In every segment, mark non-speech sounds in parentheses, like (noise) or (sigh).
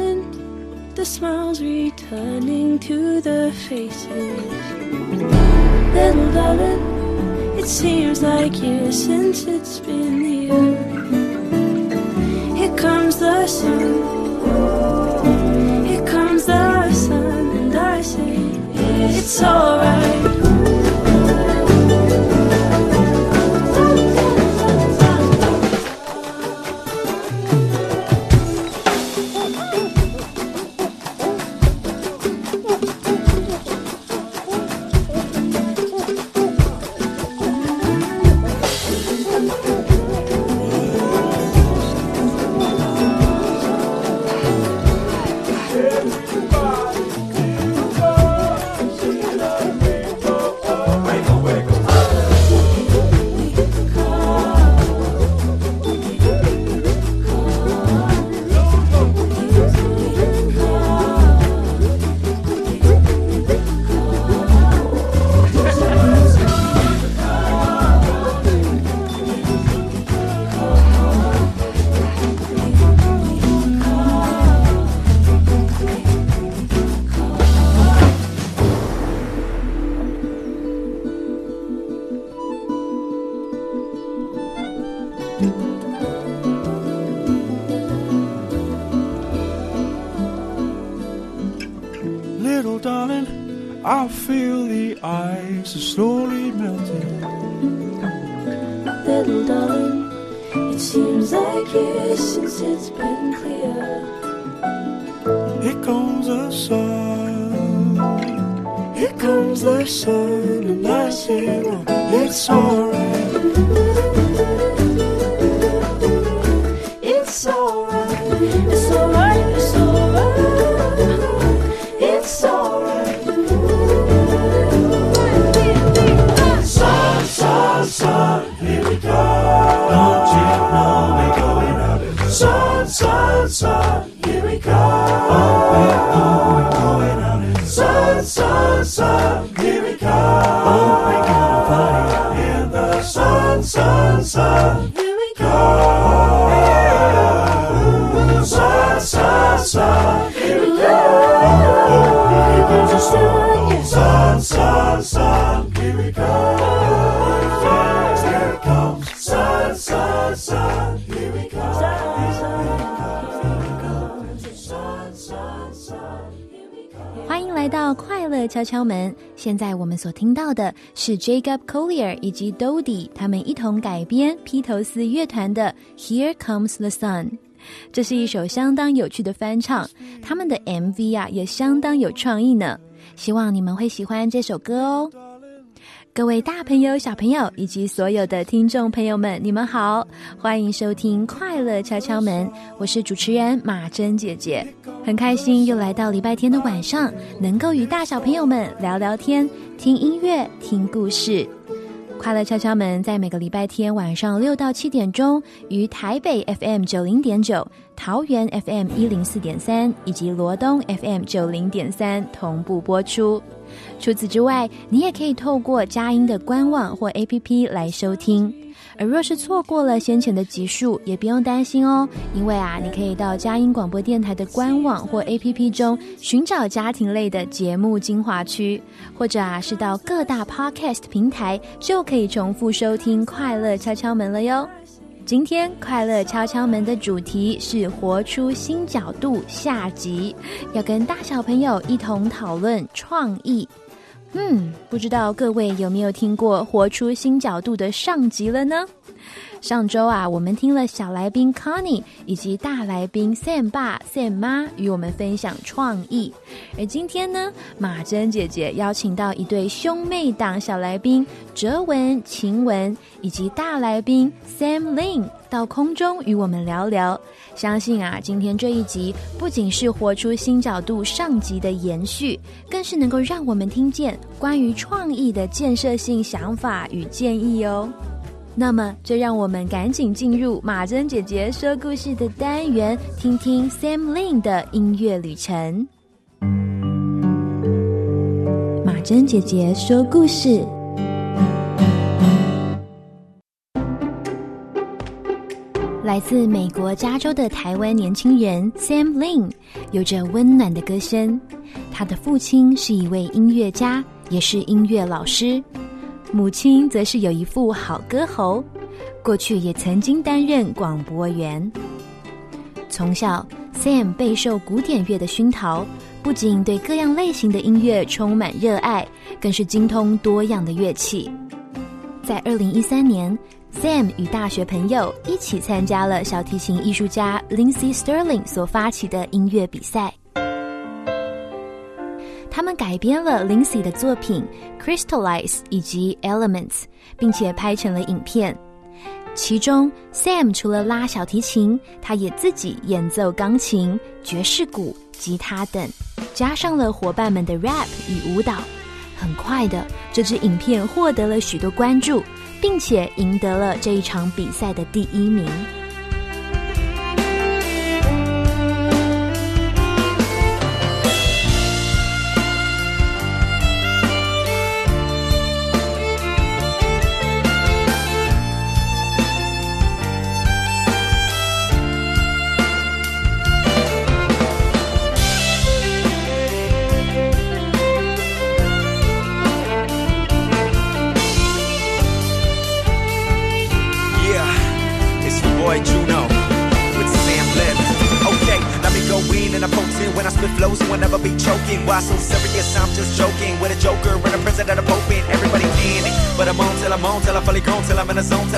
Darling, the smiles returning to the faces. Little darling, it seems like years since it's been here. Here comes the sun. Here comes the sun, and I say, it's alright. 欢迎来到快乐敲敲门。现在我们所听到的是 Jacob Collier 以及 Dodi 他们一同改编披头士乐团的《Here Comes the Sun》。这是一首相当有趣的翻唱，他们的 MV 啊也相当有创意呢。希望你们会喜欢这首歌哦。各位大朋友、小朋友以及所有的听众朋友们，你们好，欢迎收听《快乐敲敲门》，我是主持人马珍姐姐，很开心又来到礼拜天的晚上，能够与大小朋友们聊聊天、听音乐、听故事。快乐敲敲门在每个礼拜天晚上六到七点钟，于台北 FM 九零点九、桃园 FM 一零四点三以及罗东 FM 九零点三同步播出。除此之外，你也可以透过佳音的官网或 APP 来收听。而若是错过了先前的集数，也不用担心哦，因为啊，你可以到佳音广播电台的官网或 APP 中寻找家庭类的节目精华区，或者啊是到各大 Podcast 平台就可以重复收听《快乐敲敲门》了哟。今天《快乐敲敲门》的主题是“活出新角度”下集，要跟大小朋友一同讨论创意。嗯，不知道各位有没有听过《活出新角度》的上集了呢？上周啊，我们听了小来宾 Connie 以及大来宾 Sam 爸、Sam 妈与我们分享创意，而今天呢，马珍姐姐邀请到一对兄妹档小来宾哲文、晴雯以及大来宾 Sam Lin 到空中与我们聊聊。相信啊，今天这一集不仅是活出新角度上集的延续，更是能够让我们听见关于创意的建设性想法与建议哦。那么，就让我们赶紧进入马珍姐姐说故事的单元，听听 Sam Lin 的音乐旅程。马珍姐姐说故事。来自美国加州的台湾年轻人 Sam Lin 有着温暖的歌声。他的父亲是一位音乐家，也是音乐老师；母亲则是有一副好歌喉，过去也曾经担任广播员。从小，Sam 备受古典乐的熏陶，不仅对各样类型的音乐充满热爱，更是精通多样的乐器。在二零一三年。Sam 与大学朋友一起参加了小提琴艺术家 Lindsey Sterling 所发起的音乐比赛。他们改编了 Lindsey 的作品《Crystallize》以及《Elements》，并且拍成了影片。其中，Sam 除了拉小提琴，他也自己演奏钢琴、爵士鼓、吉他等，加上了伙伴们的 rap 与舞蹈。很快的，这支影片获得了许多关注。并且赢得了这一场比赛的第一名。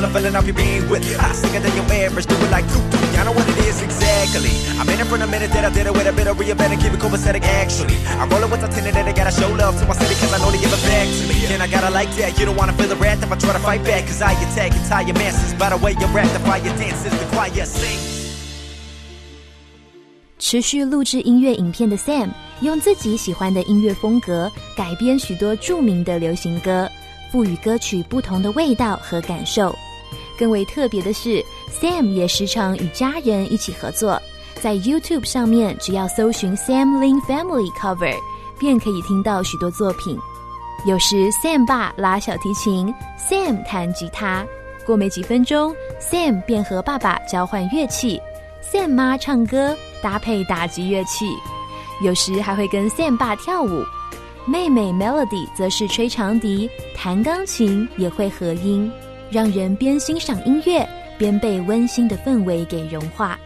Till I'm feeling off your being with. I sicker than your average, do it like doo doo. Y'all know what it is exactly. I'm in it for a minute that I did it with a bit of reinvent and keep it copacetic. Actually, I'm rolling with the tenant that I gotta show love to my city cause I know they give it back to me. And I gotta like that. You don't wanna feel the wrath if I try to fight back cause I attack entire masses by the way you rap, the fire dances, the choir sings. 持续录制音乐影片的 Sam，用自己喜欢的音乐风格改编许多著名的流行歌，赋予歌曲不同的味道和感受。更为特别的是，Sam 也时常与家人一起合作，在 YouTube 上面只要搜寻 Sam Lin Family Cover，便可以听到许多作品。有时 Sam 爸拉小提琴，Sam 弹吉他。过没几分钟，Sam 便和爸爸交换乐器，Sam 妈唱歌搭配打击乐器，有时还会跟 Sam 爸跳舞。妹妹 Melody 则是吹长笛、弹钢琴，也会合音，让人边欣赏音乐边被温馨的氛围给融化。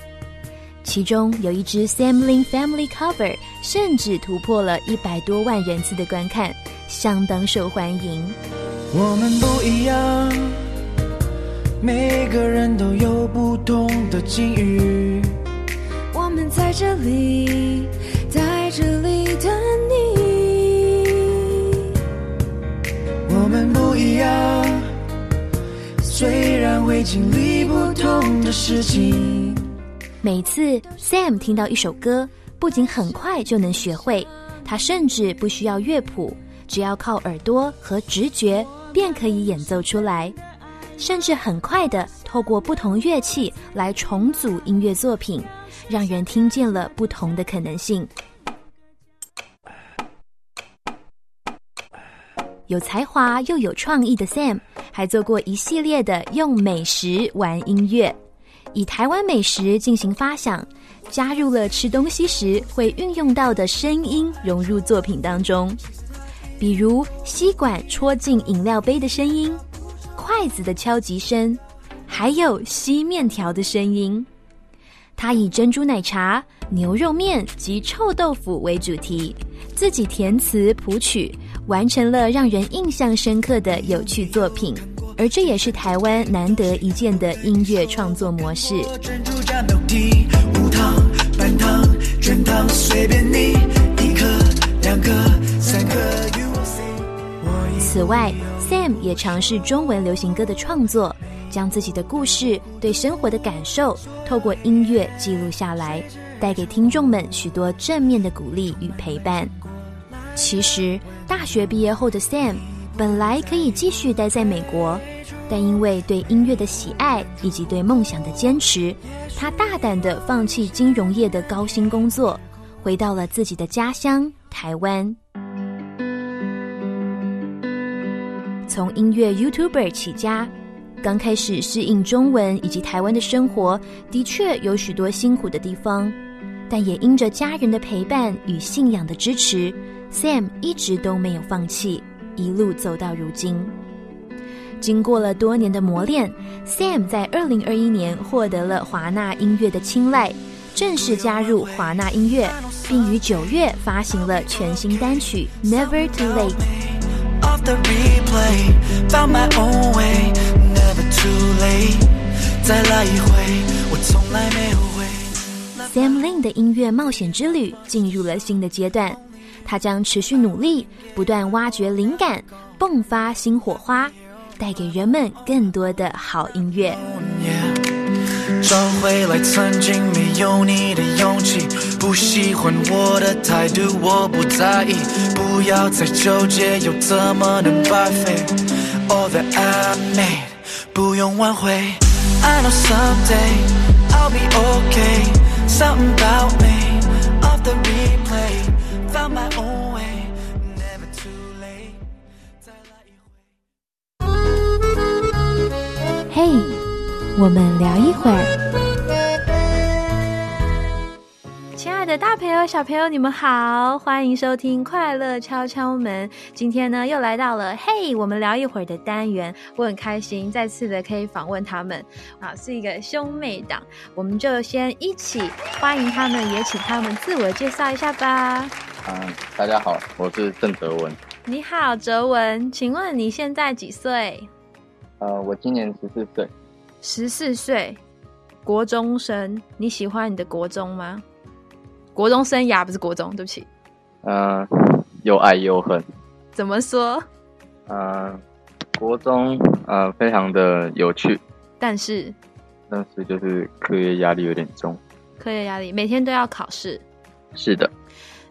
其中有一支 Sam Lin Family Cover，甚至突破了一百多万人次的观看，相当受欢迎。我们不一样，每个人都有不同的境遇。我们在这里，在这里等你。我我们不一样，虽然会经历不同的事情。每次 Sam 听到一首歌，不仅很快就能学会，他甚至不需要乐谱，只要靠耳朵和直觉便可以演奏出来，甚至很快的透过不同乐器来重组音乐作品，让人听见了不同的可能性。有才华又有创意的 Sam，还做过一系列的用美食玩音乐，以台湾美食进行发想，加入了吃东西时会运用到的声音融入作品当中，比如吸管戳进饮料杯的声音、筷子的敲击声，还有吸面条的声音。他以珍珠奶茶、牛肉面及臭豆腐为主题，自己填词谱曲，完成了让人印象深刻的有趣作品。而这也是台湾难得一见的音乐创作模式。此外，Sam 也尝试中文流行歌的创作，将自己的故事、对生活的感受，透过音乐记录下来，带给听众们许多正面的鼓励与陪伴。其实，大学毕业后的 Sam 本来可以继续待在美国，但因为对音乐的喜爱以及对梦想的坚持，他大胆的放弃金融业的高薪工作，回到了自己的家乡台湾。从音乐 YouTuber 起家，刚开始适应中文以及台湾的生活，的确有许多辛苦的地方，但也因着家人的陪伴与信仰的支持，Sam 一直都没有放弃，一路走到如今。经过了多年的磨练，Sam 在二零二一年获得了华纳音乐的青睐，正式加入华纳音乐，并于九月发行了全新单曲《Never Too Late》。Sam Lin 的音乐冒险之旅进入了新的阶段，他将持续努力，不断挖掘灵感，迸发新火花，带给人们更多的好音乐。Yeah 找回来曾经没有你的勇气，不喜欢我的态度，我不在意，不要再纠结，又怎么能白费？All that I made，不用挽回。I know someday I'll be okay. Something about me off the replay, found my 我们聊一会儿。亲爱的大朋友、小朋友，你们好，欢迎收听《快乐敲敲门》。今天呢，又来到了“嘿，我们聊一会儿”的单元，我很开心再次的可以访问他们啊，是一个兄妹档，我们就先一起欢迎他们，也请他们自我介绍一下吧。嗯，大家好，我是郑哲文。你好，哲文，请问你现在几岁？呃，我今年十四岁。十四岁，国中生。你喜欢你的国中吗？国中生涯不是国中，对不起。嗯、又爱又恨。怎么说？嗯、国中呃非常的有趣，但是但是就是课业压力有点重。课业压力，每天都要考试，是的，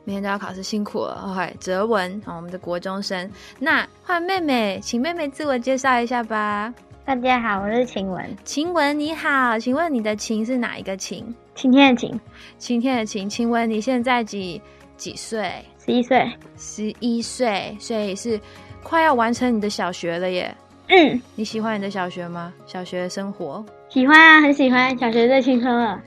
每天都要考试，辛苦了。OK，哲文，好，我们的国中生。那换妹妹，请妹妹自我介绍一下吧。大家好，我是晴雯，晴雯你好，请问你的晴是哪一个晴？晴天的晴，晴天的晴。晴雯，你现在几几岁？十一岁。十一岁，所以是快要完成你的小学了耶。嗯，你喜欢你的小学吗？小学生活，喜欢啊，很喜欢。小学最青春了。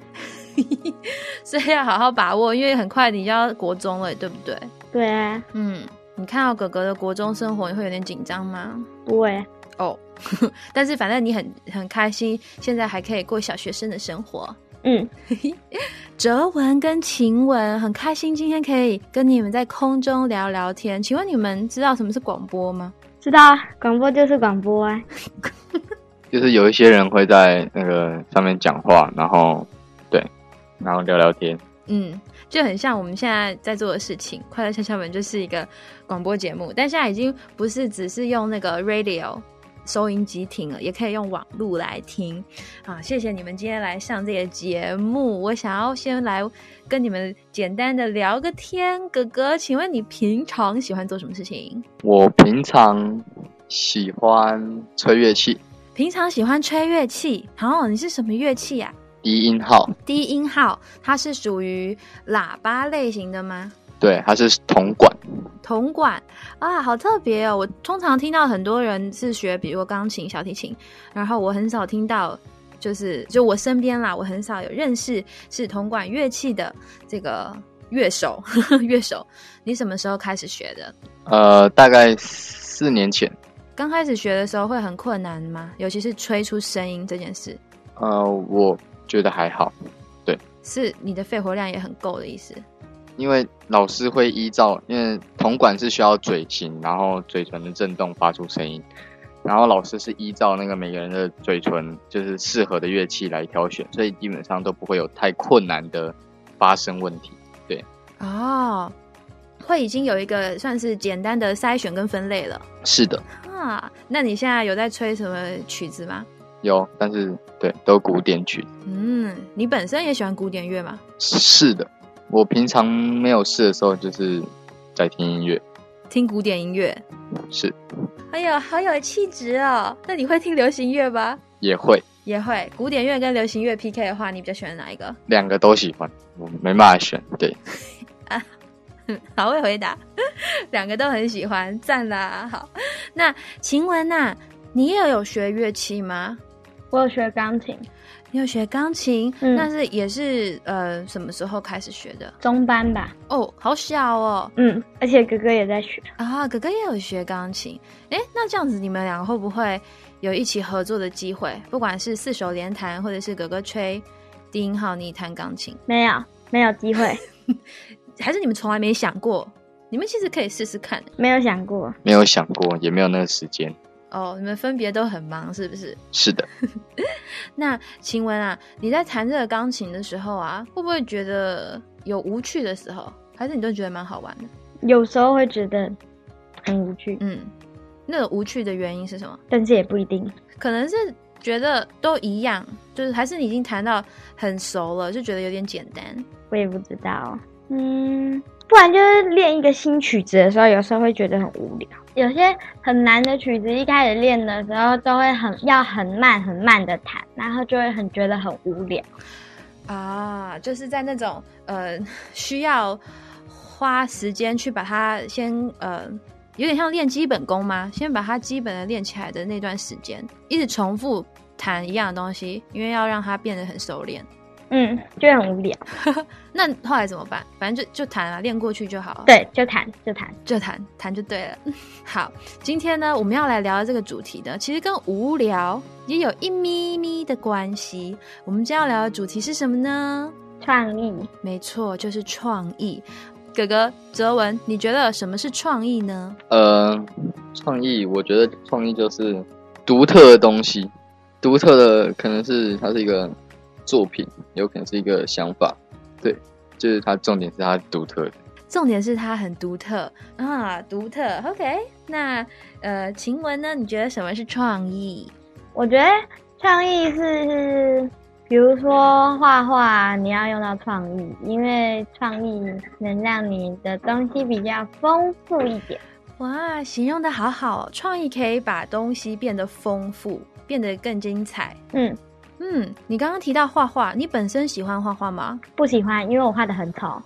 (laughs) 所以要好好把握，因为很快你就要国中了，对不对？对啊，嗯，你看到哥哥的国中生活，你会有点紧张吗？不会。哦，(laughs) 但是反正你很很开心，现在还可以过小学生的生活。嗯，(laughs) 哲文跟晴雯很开心，今天可以跟你们在空中聊聊天。请问你们知道什么是广播吗？知道啊，广播就是广播啊。(laughs) 就是有一些人会在那个上面讲话，然后对，然后聊聊天。嗯，就很像我们现在在做的事情，《快乐敲敲门》就是一个广播节目，但现在已经不是只是用那个 radio 收音机听了，也可以用网路来听。啊，谢谢你们今天来上这个节目。我想要先来跟你们简单的聊个天。哥哥，请问你平常喜欢做什么事情？我平常喜欢吹乐器，平常喜欢吹乐器。哦，你是什么乐器呀、低音号，低音号，它是属于喇叭类型的吗？对，它是铜管。铜管啊，好特别哦！我通常听到很多人是学，比如说钢琴、小提琴，然后我很少听到，就是就我身边啦，我很少有认识是铜管乐器的这个乐手。(laughs) 乐手，你什么时候开始学的？呃，大概四年前，刚开始学的时候会很困难吗？尤其是吹出声音这件事，呃，我觉得还好，对是你的肺活量也很够的意思。因为老师会依照，因为铜管是需要嘴型，然后嘴唇的震动发出声音，然后老师是依照那个每个人的嘴唇就是适合的乐器来挑选，所以基本上都不会有太困难的发声问题。对哦，会已经有一个算是简单的筛选跟分类了是的，啊。那你现在有在吹什么曲子吗？有，但是对，都古典曲。嗯，你本身也喜欢古典乐吗？是的，我平常没有事的时候就是在听音乐。听古典音乐，是哎呀，好有气质哦。那你会听流行乐吧？也会也会。古典乐跟流行乐 PK 的话，你比较喜欢哪一个？两个都喜欢，我没办法选。对，(laughs) 好会回答，(laughs) 两个都很喜欢，赞啦！好，那晴雯呐、你也有学乐器吗？我有学钢琴，你有学钢琴，嗯那是也是呃什么时候开始学的？中班吧。哦，好小哦。嗯，而且哥哥也在学。啊，哥哥也有学钢琴，哎，那这样子你们两个会不会有一起合作的机会？不管是四手联弹，或者是哥哥吹低音号，你弹钢琴，没有，没有机会，(laughs) 还是你们从来没想过？你们其实可以试试看没有想过。没有想过，也没有那个时间。哦。你们分别都很忙，是不是？(laughs) 是的，(laughs) 那晴雯啊，你在弹这个钢琴的时候啊，会不会觉得有无趣的时候？还是你都觉得蛮好玩的？有时候会觉得很无趣，嗯，那个无趣的原因是什么？但是也不一定。可能是觉得都一样，就是还是你已经弹到很熟了，就觉得有点简单。我也不知道。嗯，不然就是练一个新曲子的时候，有时候会觉得很无聊。有些很难的曲子，一开始练的时候都会很要很慢很慢的弹，然后就会很觉得很无聊。啊，就是在那种呃需要花时间去把它先呃，有点像练基本功吗？先把它基本的练起来的那段时间，一直重复弹一样的东西，因为要让它变得很熟练。嗯，就很无聊。(laughs) 那后来怎么办？反正就就弹啊，练过去就好了。对，就弹就弹。就谈谈就对了。(laughs) 好，今天呢，我们要来聊的这个主题呢，其实跟无聊也有一咪咪的关系。我们今天要聊的主题是什么呢？创意，没错，就是创意。哥哥哲文，你觉得什么是创意呢？呃，创意，我觉得创意就是独特的东西，独特的可能是它是一个作品，有可能是一个想法，对，就是它重点是它独特的。重点是它很独特啊，独特。OK，那呃，晴雯呢？你觉得什么是创意？我觉得创意是，比如说画画，你要用到创意，因为创意能让你的东西比较丰富一点。哇，形容的好好哦！创意可以把东西变得丰富，变得更精彩。嗯，嗯，你刚刚提到画画，你本身喜欢画画吗？不喜欢，因为我画的很丑。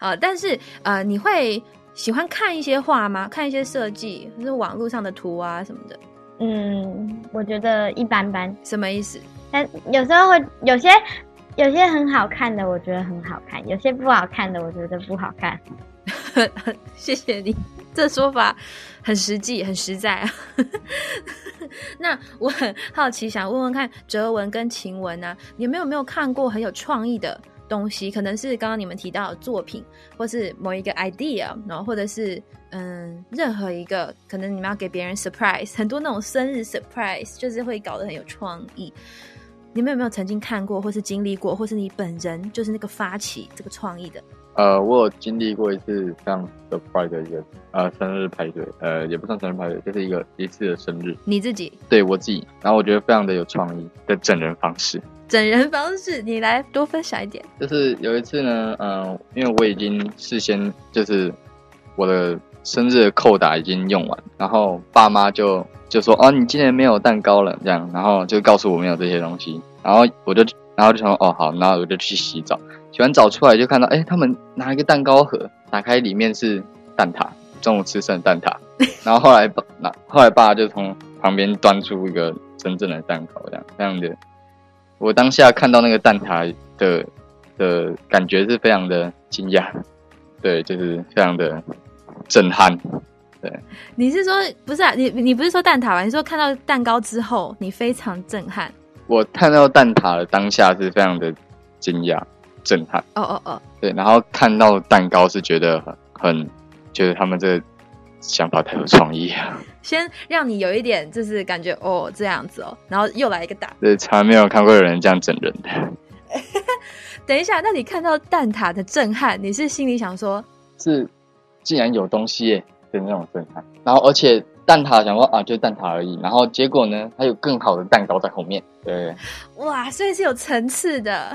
呃，(laughs) 但是呃，你会喜欢看一些画吗？看一些设计，就是网络上的图啊什么的，嗯，我觉得一般般，什么意思？但有时候会有些有些很好看的，我觉得很好看；有些不好看的，我觉得不好看。(laughs) 谢谢你，这说法很实际，很实在啊。(laughs) 那我很好奇，想问问看，哲文跟晴雯啊，你们有没有看过很有创意的东西？可能是刚刚你们提到的作品，或是某一个 idea，然后或者是嗯，任何一个可能你们要给别人 surprise，很多那种生日 surprise，就是会搞得很有创意。你们有没有曾经看过，或是经历过，或是你本人就是那个发起这个创意的？呃，我有经历过一次非常 surprise 的一个呃生日派对，呃，也不算生日派对，就是一个一次的生日，你自己对我自己，然后我觉得非常的有创意的整人方式。整人方式，你来多分享一点。就是有一次呢，嗯、因为我已经事先就是我的生日的扣打已经用完，然后爸妈就就说哦，你今年没有蛋糕了，这样，然后就告诉我没有这些东西，然后我就然后就想说哦好，那我就去洗澡，洗完澡出来就看到哎，他们拿一个蛋糕盒，打开里面是蛋挞，中午吃剩的蛋挞，(laughs) 然后后来爸那后来爸就从旁边端出一个真正的蛋糕，这样这样的。我当下看到那个蛋挞的的感觉是非常的惊讶，对，就是非常的震撼。对你是说不是啊？你你不是说蛋挞吧？你说看到蛋糕之后，你非常震撼。我看到蛋挞的当下是非常的惊讶、震撼，哦哦哦，对，然后看到蛋糕是觉得很很，觉得他们这个想法太有创意啊，(laughs) 先让你有一点就是感觉哦这样子哦，然后又来一个打。对，从来没有看过有人这样整人的。(laughs) 等一下，那你看到蛋挞的震撼，你是心里想说，是竟然有东西耶的那种震撼。然后而且蛋挞想说啊，就蛋挞而已，然后结果呢，还有更好的蛋糕在后面。对，哇，所以是有层次的，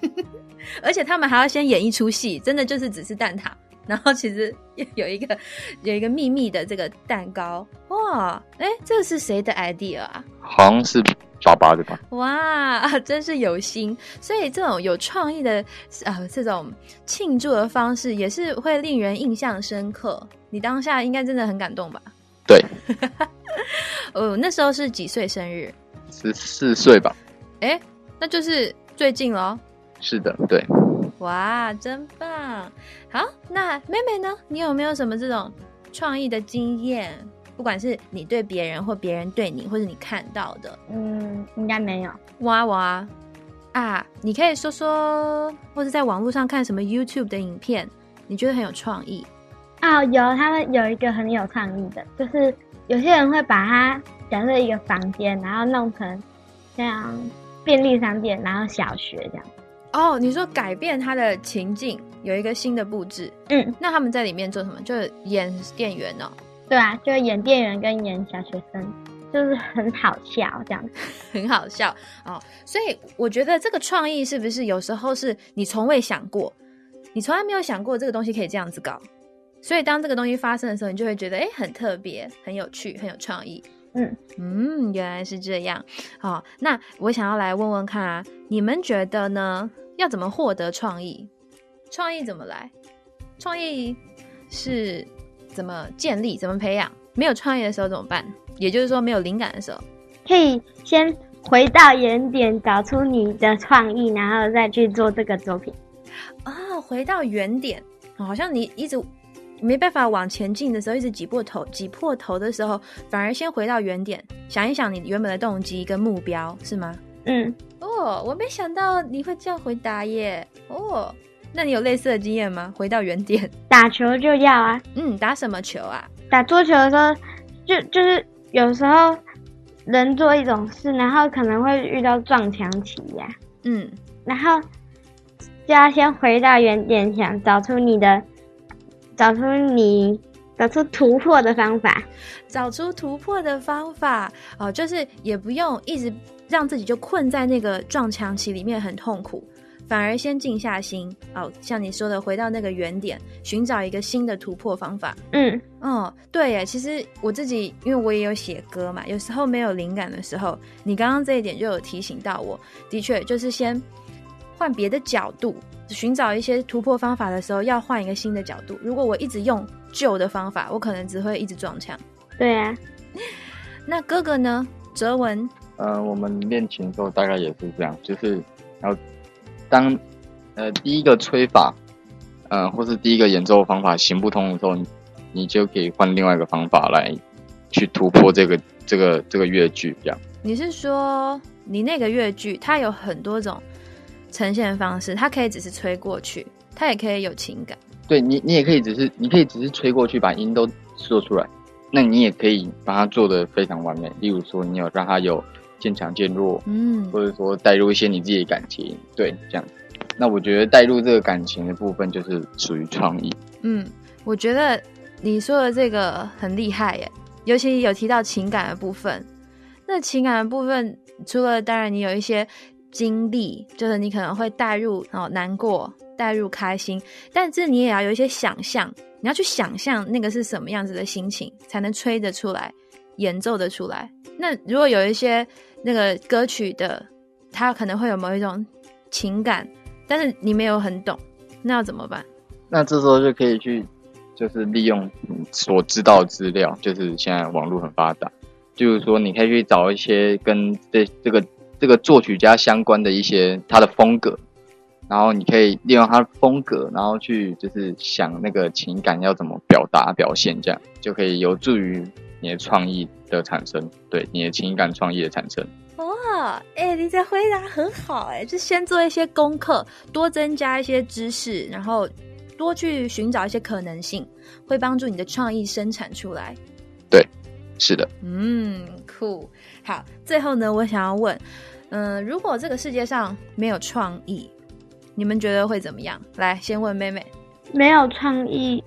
(laughs) 而且他们还要先演一出戏，真的就是只是蛋挞，然后其实有一个有一个秘密的这个蛋糕，哇，哎，这个是谁的 idea 啊？好像是爸爸的吧？哇，真是有心！所以这种有创意的呃这种庆祝的方式，也是会令人印象深刻。你当下应该真的很感动吧？对，(laughs) 哦，那时候是几岁生日？十四岁吧？哎，那就是最近咯。是的，对。哇，真棒！好，那妹妹呢？你有没有什么这种创意的经验？不管是你对别人，或别人对你，或者你看到的，嗯，应该没有。哇哇啊！你可以说说，或者在网络上看什么 YouTube 的影片，你觉得很有创意？哦，有他们有一个很有创意的，就是有些人会把它假设一个房间，然后弄成像便利商店，然后小学这样。哦，你说改变他的情境，有一个新的布置，嗯，那他们在里面做什么？就是演店员哦，对啊，就演店员跟演小学生，就是很好笑这样子。(laughs) 很好笑哦。所以我觉得这个创意是不是有时候是你从未想过，你从来没有想过这个东西可以这样子搞，所以当这个东西发生的时候，你就会觉得哎很特别、很有趣、很有创意。嗯嗯，原来是这样。好，那我想要来问问看啊，你们觉得呢？要怎么获得创意？创意怎么来？创意是怎么建立、怎么培养？没有创意的时候怎么办？也就是说，没有灵感的时候，可以先回到原点，找出你的创意，然后再去做这个作品。啊，回到原点，好像你一直没办法往前进的时候，一直挤破头，挤破头的时候，反而先回到原点，想一想你原本的动机跟目标，是吗？嗯，哦，我没想到你会这样回答耶。哦，那你有类似的经验吗？回到原点，打球就要啊，嗯，打什么球啊？打桌球的时候，就就是有时候人做一种事，然后可能会遇到撞墙期呀、嗯，然后就要先回到原点想，找出你的，找出你找出突破的方法。找出突破的方法哦，就是也不用一直让自己就困在那个撞墙期里面很痛苦，反而先静下心哦，像你说的，回到那个原点，寻找一个新的突破方法。嗯哦，对耶，其实我自己，因为我也有写歌嘛，有时候没有灵感的时候，你刚刚这一点就有提醒到我，的确就是先换别的角度，寻找一些突破方法的时候，要换一个新的角度。如果我一直用旧的方法，我可能只会一直撞墙。对啊，(laughs) 那哥哥呢？哲文，呃，我们练琴的时候大概也是这样，就是要当呃第一个吹法，呃，或是第一个演奏方法行不通的时候，你你就可以换另外一个方法来去突破这个这个这个乐句，这样。你是说你那个乐句，它有很多种呈现方式，它可以只是吹过去，它也可以有情感。对你，你也可以只是你可以只是吹过去，把音都说出来。那你也可以把它做得非常完美。例如说，你有让它有渐强渐弱，嗯或者说带入一些你自己的感情，对，这样。那我觉得带入这个感情的部分就是属于创意。嗯，我觉得你说的这个很厉害耶，尤其有提到情感的部分。那情感的部分，除了当然你有一些经历，就是你可能会带入哦难过，带入开心，但是你也要有一些想象，你要去想象那个是什么样子的心情，才能吹得出来，演奏得出来。那如果有一些那个歌曲的，它可能会有某一种情感，但是你没有很懂，那要怎么办？那这时候就可以去，就是利用你所知道资料，就是现在网络很发达，就是说你可以去找一些跟这这个这个作曲家相关的一些他的风格，然后你可以利用他的风格，然后去就是想那个情感要怎么表达表现，这样就可以有助于你的创意的产生，对你的情感创意的产生。哇，哎、你这回答很好、哎，就先做一些功课，多增加一些知识，然后多去寻找一些可能性，会帮助你的创意生产出来。对是的，嗯，酷。好，最后呢，我想要问，嗯、如果这个世界上没有创意，你们觉得会怎么样？来，先问妹妹。没有创意，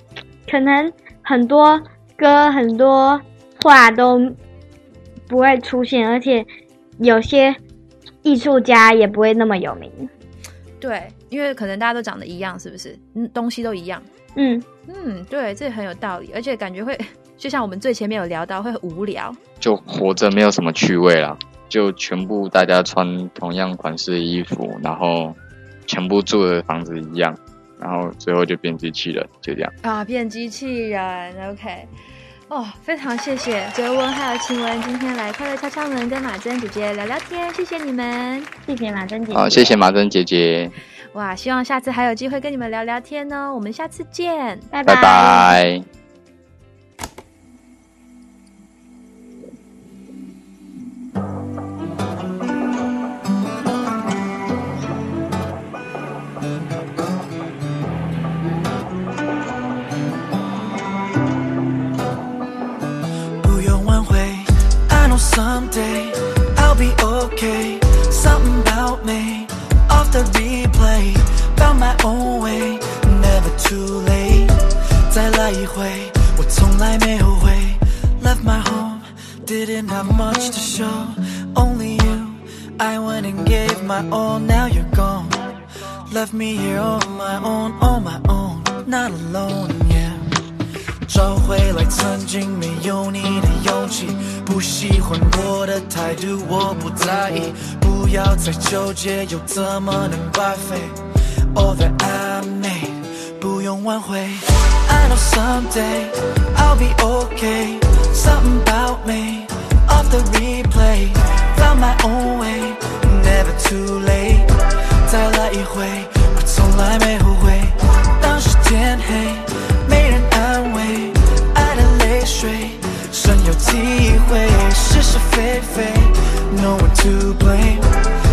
可能很多歌、很多画都不会出现，而且有些艺术家也不会那么有名。对，因为可能大家都长得一样，是不是？嗯，东西都一样。嗯，嗯，对，这很有道理，而且感觉会，就像我们最前面有聊到，会很无聊。就活着没有什么趣味啦，就全部大家穿同样款式的衣服，然后全部住的房子一样，然后最后就变机器人，就这样。啊，变机器人，OK。哦，非常谢谢哲文还有晴雯今天来快乐敲敲门跟马珍姐姐聊聊天，谢谢你们。谢谢马珍姐姐。好，谢谢马珍姐姐，哇，希望下次还有机会跟你们聊聊天哦。我们下次见。拜拜不要再纠结，又怎么能白费？All that I made，不用挽回。I know someday I'll be okay. Something about me, off the replay, found my own way, never too late. 再来一回，我从来没后悔。当时天黑，没人安慰，爱的泪水，深有体会，是是非非，No one to blame，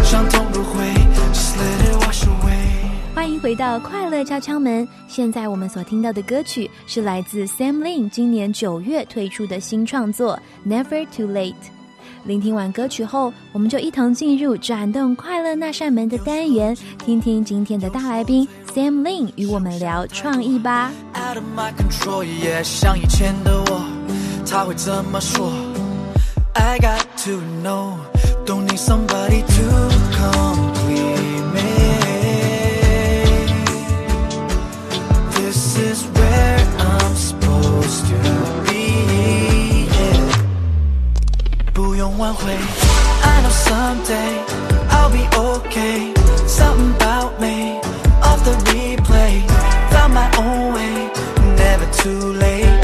伤痛如灰，Just let it wash away。欢迎回到快乐敲敲门。现在我们所听到的歌曲是来自 Sam Lin 今年九月推出的新创作《Never Too Late》。聆听完歌曲后，我们就一同进入转动快乐那扇门的单元，听听今天的大来宾 Sam Lin 与我们聊创意吧。out of my control，也像以前的我，他会怎么说 ？I got to know，don't need somebody to complete me。This is where I'm supposed to be。yeah 不用挽回。I know someday I'll be okay. Something about me, off the replay, found my own way, never too late.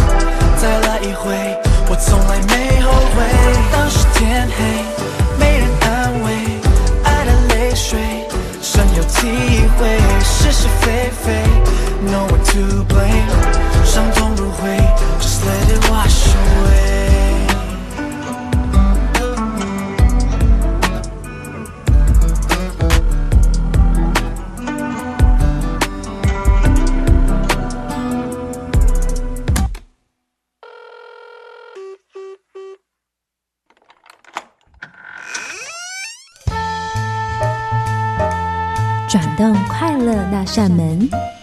再来一回， 我从来没后悔。当时天黑，没人安慰，爱的泪水，深有体会，是是非非，No one to blame。伤痛如灰，Just let it w a s。扇门。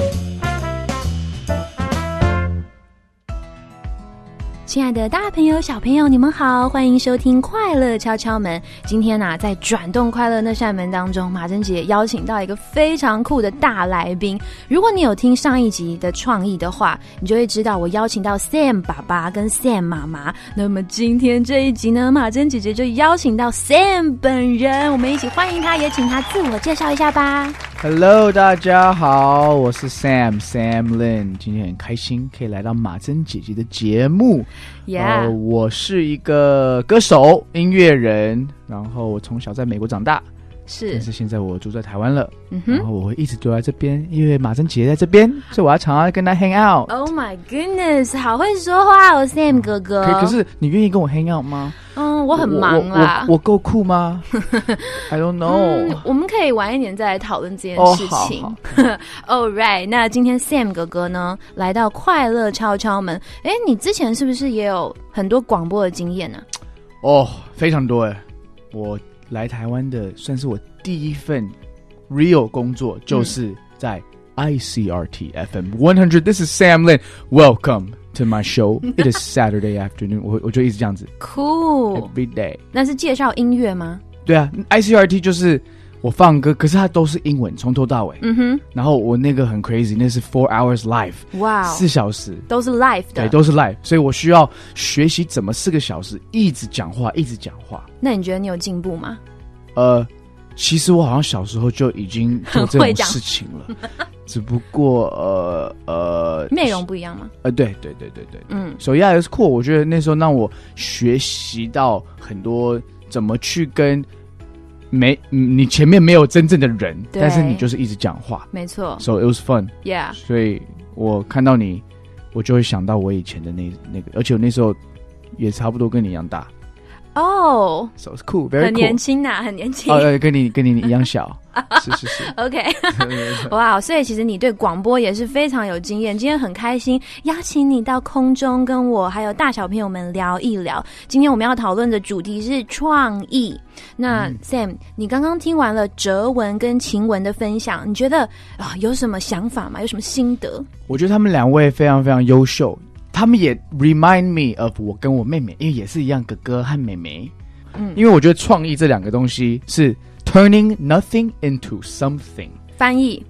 亲爱的大朋友、小朋友，你们好，欢迎收听《快乐敲敲门》。今天呢、在转动快乐那扇门当中，马珍姐邀请到一个非常酷的大来宾。如果你有听上一集的创意的话，你就会知道我邀请到 Sam 爸爸跟 Sam 妈妈。那么今天这一集呢，马珍姐姐就邀请到 Sam 本人，我们一起欢迎他，也请他自我介绍一下吧。Hello，大家好，我是 Sam Sam Lin，今天很开心可以来到马珍姐姐的节目。Yeah，、呃，我是一个歌手、音乐人，然后我从小在美国长大，是但，是现在我住在台湾了，嗯。然后我会一直住在这边，因为马珍姐姐在这边，所以我要常常跟她 hang out。Oh my goodness，好会说话哦，Sam 哥哥。可可是你愿意跟我 hang out 吗？嗯，我很忙啦。我够酷吗？(laughs) I don't know。嗯，我们可以晚一点再来讨论这件哦事情。(laughs) All right，那今天 Sam 哥哥呢来到快乐敲敲门。哎，你之前是不是也有很多广播的经验呢、哦，非常多哎！我来台湾的算是我第一份 real 工作，就是在 ICRT FM 100. This is Sam Lin. To my show. It is Saturday afternoon. 我我就一直这样子 Cool，every day。那是介绍音乐吗？对啊，ICRT 就是我放歌，可是它都是英文，从头到尾。嗯哼，然后我那个很 crazy，那是 four hours live，哇、四小时。都是 live 的。对，都是 live，所以我需要学习怎么四个小时一直讲话，一直讲话。那你觉得你有进步吗？呃，其实我好像小时候就已经做这种事情了，(laughs) 只不过呃呃内容不一样吗？呃，对对对对对，嗯，手压 is cool。我觉得那时候让我学习到很多怎么去跟没嗯你前面没有真正的人，但是你就是一直讲话。没错，so it was fun。，Yeah，所以我看到你，我就会想到我以前的那那个，而且我那时候也差不多跟你一样大哦、，so it's cool，very 很年。轻呐、很年轻。哦，呃，跟你跟你一样小，(laughs) 是是是。OK，(laughs) 哇，所以其实你对广播也是非常有经验。今天很开心邀请你到空中跟我还有大小朋友们聊一聊。今天我们要讨论的主题是创意。那、Sam，你刚刚听完了哲文跟晴雯的分享，你觉得啊、有什么想法吗？有什么心得？我觉得他们两位非常非常优秀，他们也 remind me of 我跟我妹妹，因为也是一样，哥哥和妹妹。嗯因为我觉得创意这两个东西是 turning nothing into something。翻译，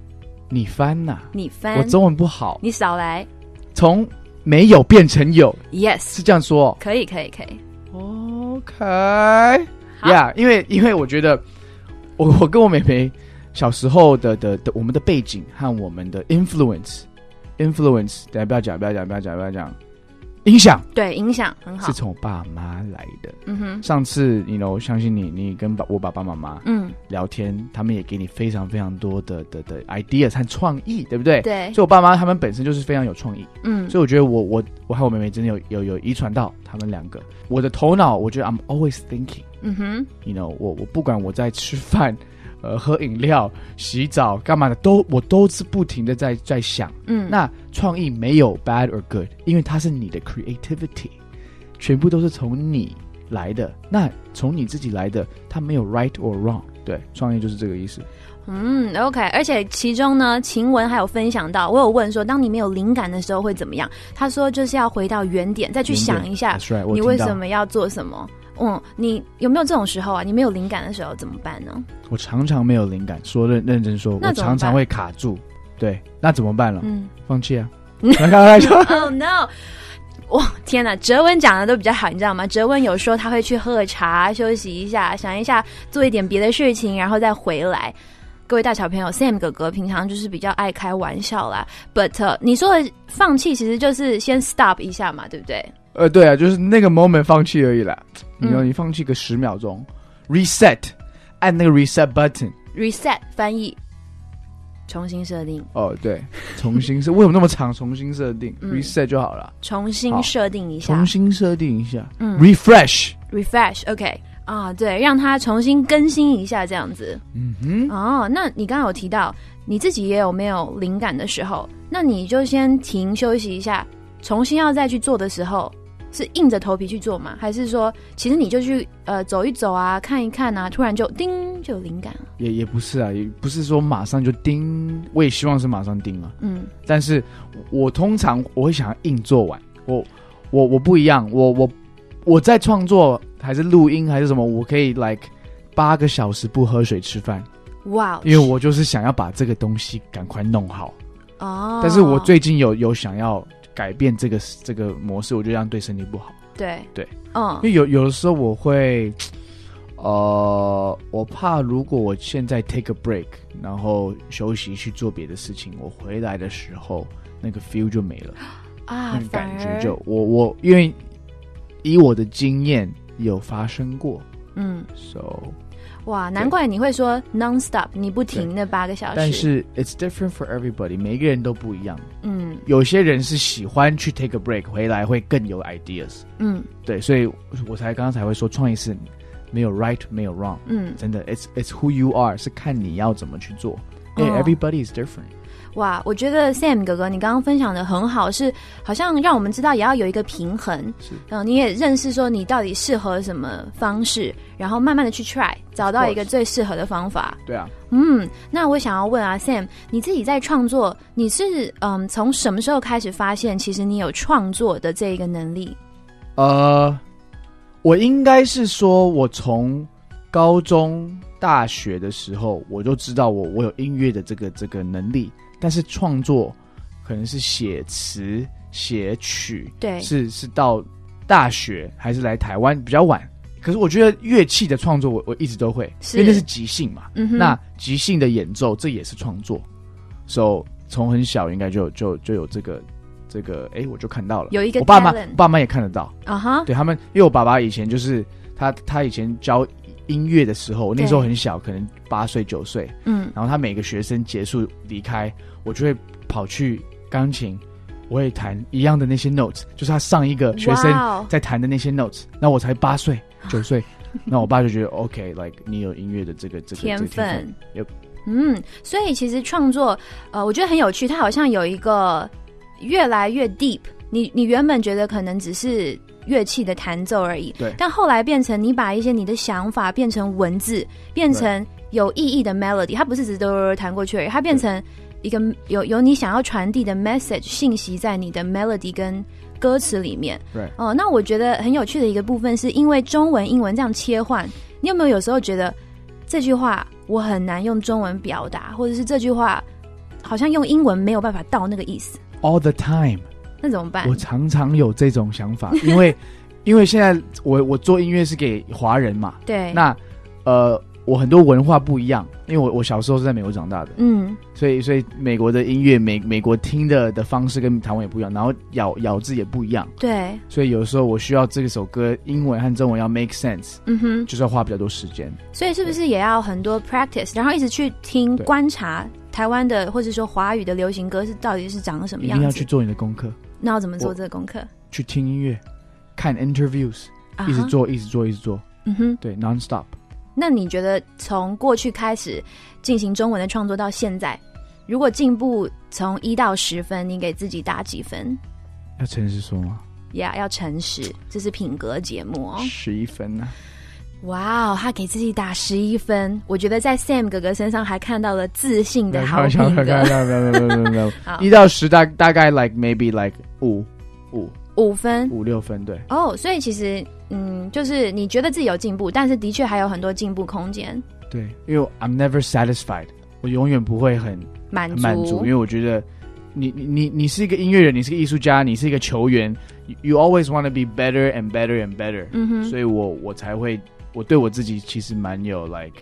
你翻呐、你翻，我中文不好，你少来。从没有变成有，Yes，是这样说。可以，可以，可以。OK，好呀因为因为我觉得我我跟我妹妹小时候的的的我们的背景和我们的 influence influence，大家不要讲，不要讲，不要讲，不要讲，影响对，影响很好是。从我爸妈来的。嗯哼，上次你 know，相信你，你跟爸我爸爸妈妈嗯，聊天，他们也给你非常非常多的的的 ideas 和创意，对不对？。对所以，我爸妈他们本身就是非常有创意，嗯，所以我觉得我我我和我妹妹真的有有有遗传到他们两个。我的头脑，我觉得 I'm always thinking。嗯哼，you know，我我不管我在吃饭、呃喝饮料、洗澡干嘛的，都我都是不停的在在想。嗯，那创意没有 bad or good，因为它是你的 creativity，全部都是从你来的。那从你自己来的，它没有 right or wrong。对，创意就是这个意思。嗯，OK，而且其中呢，晴雯还有分享到，我有问说，当你没有灵感的时候会怎么样？他说就是要回到原点，再去想一下你为什么要做什么。嗯，你有没有这种时候啊？你没有灵感的时候怎么办呢？我常常没有灵感，说认认真说，我常常会卡住。对，那怎么办了？嗯放弃啊！开玩笑。，Oh no！哇，天哪！哲文讲的都比较好，你知道吗？哲文有说他会去喝个茶，休息一下，想一下，做一点别的事情，然后再回来。各位大小朋友，Sam 哥哥平常就是比较爱开玩笑啦。But、呃、你说的放弃，其实就是先 stop 一下嘛，对不对？呃，对啊，就是那个 moment 放弃而已啦。你嗯。要你放弃个十秒钟，reset，按那个 reset button。reset 翻译，重新设定，哦，对，重新设，为什么那么长？重新设定、嗯。reset 就好了，重新设定一下。重新设定一下、嗯。refresh。，refresh，OK、啊，对，让它重新更新一下，这样子。嗯哼，哦，那你刚刚有提到你自己也有没有灵感的时候，那你就先停休息一下，重新要再去做的时候，是硬着头皮去做吗？还是说其实你就去呃走一走啊，看一看啊，突然就叮就有灵感了？也也不是啊，也不是说马上就叮，我也希望是马上叮啊。嗯但是我通常我会想要硬做完，我我我不一样，我我我在创作还是录音还是什么，我可以 like 八个小时不喝水吃饭，哇，因为我就是想要把这个东西赶快弄好。哦，但是我最近有有想要改变这个这个模式，我觉得这样对身体不好。对。对，嗯。因为有有的时候我会，呃，我怕如果我现在 take a break，然后休息去做别的事情，我回来的时候那个 feel 就没了，(gasps) 啊那个，感觉就我我因为以我的经验有发生过。嗯，so 哇，难怪你会说 non stop，你不停那八个小时，但是 it's different for everybody，每个人都不一样。嗯有些人是喜欢去 take a break，回来会更有 ideas。嗯对，所以我才刚刚才会说创意是没有 right，没有 wrong，嗯，真的，it's it's who you are，是看你要怎么去做。因为哦 everybody is different。哇，我觉得 Sam 哥哥你刚刚分享的很好，是好像让我们知道也要有一个平衡。是嗯，你也认识说你到底适合什么方式，然后慢慢的去 try，找到一个最适合的方法。对啊，嗯，那我想要问啊，Sam，你自己在创作，你是嗯从什么时候开始发现其实你有创作的这一个能力？呃，我应该是说，我从高中、大学的时候，我就知道我我有音乐的这个这个能力，但是创作可能是写词、写曲，对是是到大学还是来台湾比较晚。可是我觉得乐器的创作我，我一直都会，因为那是即兴嘛。嗯那即兴的演奏，这也是创作。so 从很小应该就就就有这个这个，哎，我就看到了。有一个我爸妈 talent 爸妈也看得到。啊哈，对他们，因为我爸爸以前就是他他以前教音乐的时候，我那时候很小，可能八岁九岁，嗯然后他每个学生结束离开，我就会跑去钢琴，我也弹一样的那些 notes，就是他上一个学生哦。在弹的那些 notes，那我才八岁九岁，(laughs) 那我爸就觉得 OK，like、你有音乐的这个这个天分。嗯，所以其实创作，呃，我觉得很有趣，它好像有一个越来越 deep。你你原本觉得可能只是乐器的弹奏而已，对。但后来变成你把一些你的想法变成文字，变成有意义的 melody，它不是只是弹过去而已，它变成一个有有你想要传递的 message 信息在你的 melody 跟歌词里面。对哦、那我觉得很有趣的一个部分，是因为中文、英文这样切换，你有没有有时候觉得这句话我很难用中文表达，或者是这句话好像用英文没有办法到那个意思，all the time。那怎么办我？常常有这种想法，(laughs) 因为因为现在我我做音乐是给华人嘛，对，那呃，我很多文化不一样，因为我我小时候是在美国长大的，嗯，所以所以美国的音乐美美国听的的方式跟台湾也不一样，然后咬咬字也不一样，对，所以有时候我需要这首歌英文和中文要 make sense，嗯哼，就是要花比较多时间。所以是不是也要很多 practice，然后一直去听观察台湾的或者说华语的流行歌是到底是长什么样子一定要去？做你的功课，那要怎么做这个功课？去听音乐，看 interviews，、一直做，一直做，一直做，嗯哼。对，non stop。那你觉得从过去开始进行中文的创作到现在，如果进步从一到十分，你给自己打几分？要诚实说吗？呀、要诚实，这是品格节目哦。十一分啊呢、哇哦，他给自己打十一分，我觉得在 Sam 哥哥身上还看到了自信的好品格没有没有没有没有没有，(laughs) 一到十大大概 like maybe like 五五五分？五六分，对。哦，所以其实嗯，就是你觉得自己有进步，但是的确还有很多进步空间，对，因为 I'm never satisfied，我永远不会很满足。满足，因为我觉得你你你你是一个音乐人，你是个艺术家，你是一个球员，you you always want to be better and better and better，、嗯哼，所以我我才会我对我自己其实蛮有 like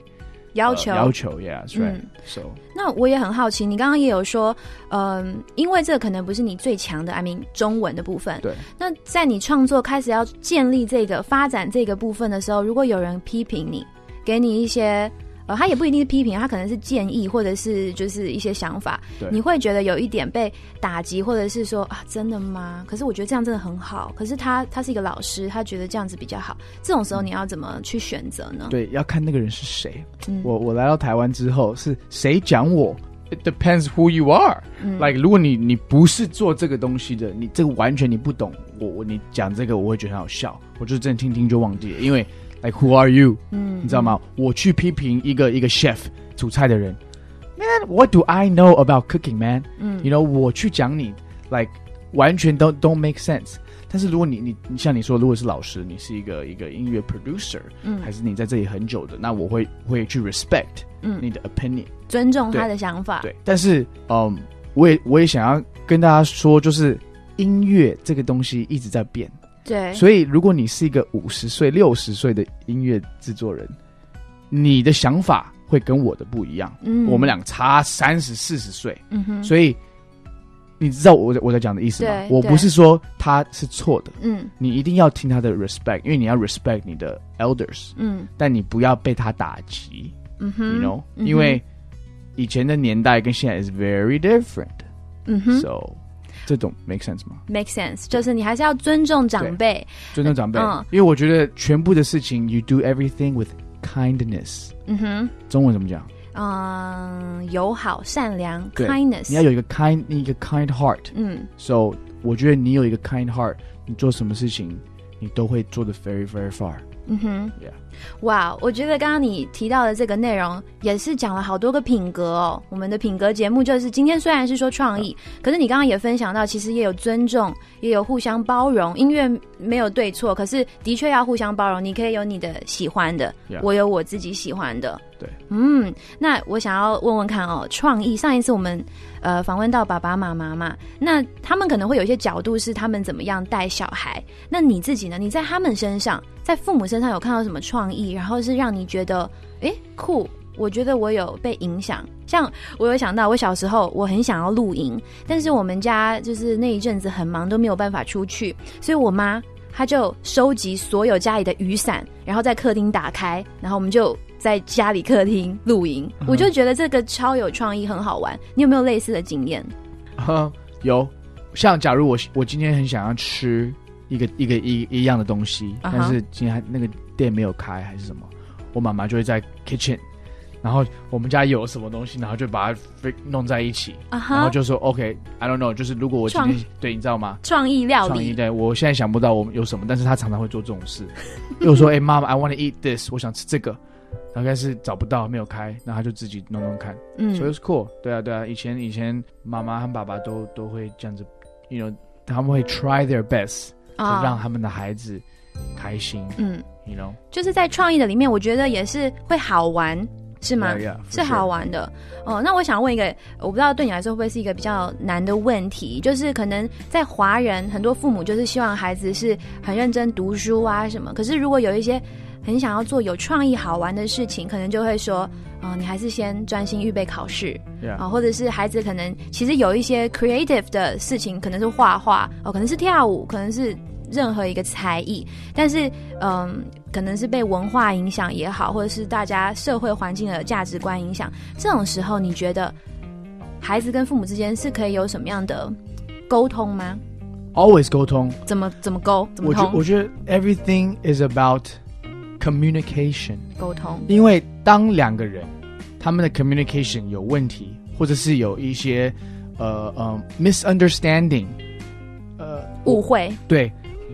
要求、呃要求，yeah，that's right、嗯 so 那我也很好奇，你刚刚也有说，嗯、因为这可能不是你最强的，I mean 中文的部分。对。那在你创作开始要建立这个发展这个部分的时候，如果有人批评你，给你一些，呃，他也不一定是批评，他可能是建议或者是就是一些想法，对你会觉得有一点被打击，或者是说啊，真的吗？可是我觉得这样真的很好，可是他他是一个老师，他觉得这样子比较好，这种时候你要怎么去选择呢？对，要看那个人是谁。嗯，我我来到台湾之后，是谁讲我，it depends who you are、嗯 like 如果你你不是做这个东西的，你这个完全你不懂，我我你讲这个我会觉得很好笑，我就真的听听就忘记了，因为 like who are you？嗯你知道吗？我去批评一个一个 chef 煮菜的人，man what do I know about cooking man？嗯 you know 我去讲你 like 完全都 don't make sense。但是如果你你你像你说，如果是老师，你是一个一个音乐 producer，嗯还是你在这里很久的，那我会会去 respect 嗯你的 opinion。尊重他的想法。对，但是嗯，我也我也想要跟大家说，就是音乐这个东西一直在变，对，所以如果你是一个五十岁、六十岁的音乐制作人，你的想法会跟我的不一样。嗯。我们俩差三十四十岁，嗯哼，所以你知道我我在讲的意思吗？我不是说他是错的，嗯。你一定要听他的 respect，因为你要 respect 你的 elders，嗯。但你不要被他打击。嗯哼。you know，、嗯因为以前的年代跟现在 is very different，、嗯哼。So 这种 make sense 吗？ make sense，就是你还是要尊重长辈。尊重长辈，嗯因为我觉得全部的事情 you do everything with kindness，嗯哼，中文怎么讲？嗯，友好、善良对，kindness，你要有一个 kind 一个 kind heart，嗯 so 我觉得你有一个 kind heart，你做什么事情你都会做的 very very far。嗯哼 Yeah 哇，我觉得刚刚你提到的这个内容也是讲了好多个品格哦。我们的品格节目就是今天虽然是说创意，可是你刚刚也分享到，其实也有尊重，也有互相包容。音乐没有对错，可是的确要互相包容。你可以有你的喜欢的我有我自己喜欢的。对，嗯，那我想要问问看哦，创意上一次我们呃访问到爸爸妈妈嘛，那他们可能会有一些角度是他们怎么样带小孩，那你自己呢？你在他们身上，在父母身上有看到什么创意，然后是让你觉得诶酷？我觉得我有被影响，像我有想到，我小时候我很想要露营，但是我们家就是那一阵子很忙，都没有办法出去，所以我妈她就收集所有家里的雨伞，然后在客厅打开，然后我们就在家里客厅露营。我就觉得这个超有创意，很好玩。你有没有类似的经验？哈，有，像假如我我今天很想要吃一个一个一一样的东西啊哈但是今天还那个店没有开还是什么，我妈妈就会在 kitchen，然后我们家有什么东西，然后就把它弄在一起，啊然后哈，就说 OK，I、don't know，就是如果我今天对你知道吗？创意料理，创意对，我现在想不到我们有什么，但是他常常会做这种事。因为我说，(laughs) 哎、妈妈，I want to eat this，我想吃这个，大概是找不到，没有开，然后他就自己弄弄看，嗯所以是 cool。对啊，对啊，以前以前妈妈和爸爸都都会这样子，you know，他们会 try their best，、就让他们的孩子开心啊嗯，，you know，就是在创意的里面，我觉得也是会好玩，是吗？Yeah, yeah, for 是好玩的。哦，那我想问一个，我不知道对你来说会不会是一个比较难的问题，就是可能在华人很多父母就是希望孩子是很认真读书啊什么，可是如果有一些很想要做有创意好玩的事情，可能就会说，哦、你还是先专心预备考试。啊、或者是孩子可能其实有一些 creative 的事情，可能是画画哦，可能是跳舞，可能是任何一个才艺，但是嗯，可能是被文化影响也好，或者是大家社会环境的价值观影响，这种时候，你觉得孩子跟父母之间是可以有什么样的沟通吗？always 沟通。怎么怎么沟？怎么我？我觉得 everything is about communication。沟通，因为当两个人他们的 communication 有问题，或者是有一些呃呃 misunderstanding，呃，误会，对，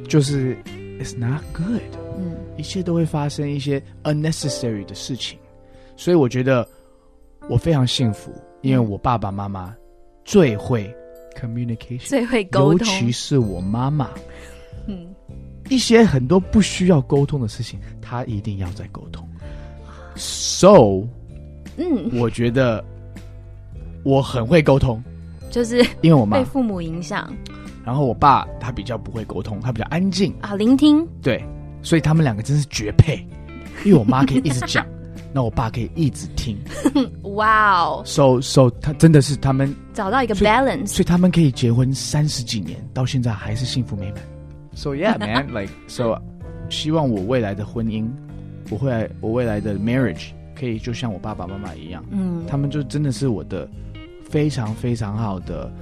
就是 it's not good，嗯一切都会发生一些 unnecessary 的事情，所以我觉得我非常幸福，因为我爸爸妈妈最会 communication，最会沟通尤，其是我妈妈，嗯，一些很多不需要沟通的事情，他一定要再沟通。So，嗯，我觉得我很会沟通，就是因为我妈。被，父母影响。然后我爸他比较不会沟通，他比较安静，啊，聆听，对，所以他们两个真是绝配。因为我妈可以一直讲，(laughs) 那我爸可以一直听。哇哦，，so so 他真的是他们，找到一个 balance，所以他们可以结婚三十几年，到现在还是幸福美满。So yeah, man, (laughs) like so，希望我未来的婚姻，我会来我未来的 marriage 可以就像我爸爸妈妈一样，嗯他们就真的是我的非常非常好的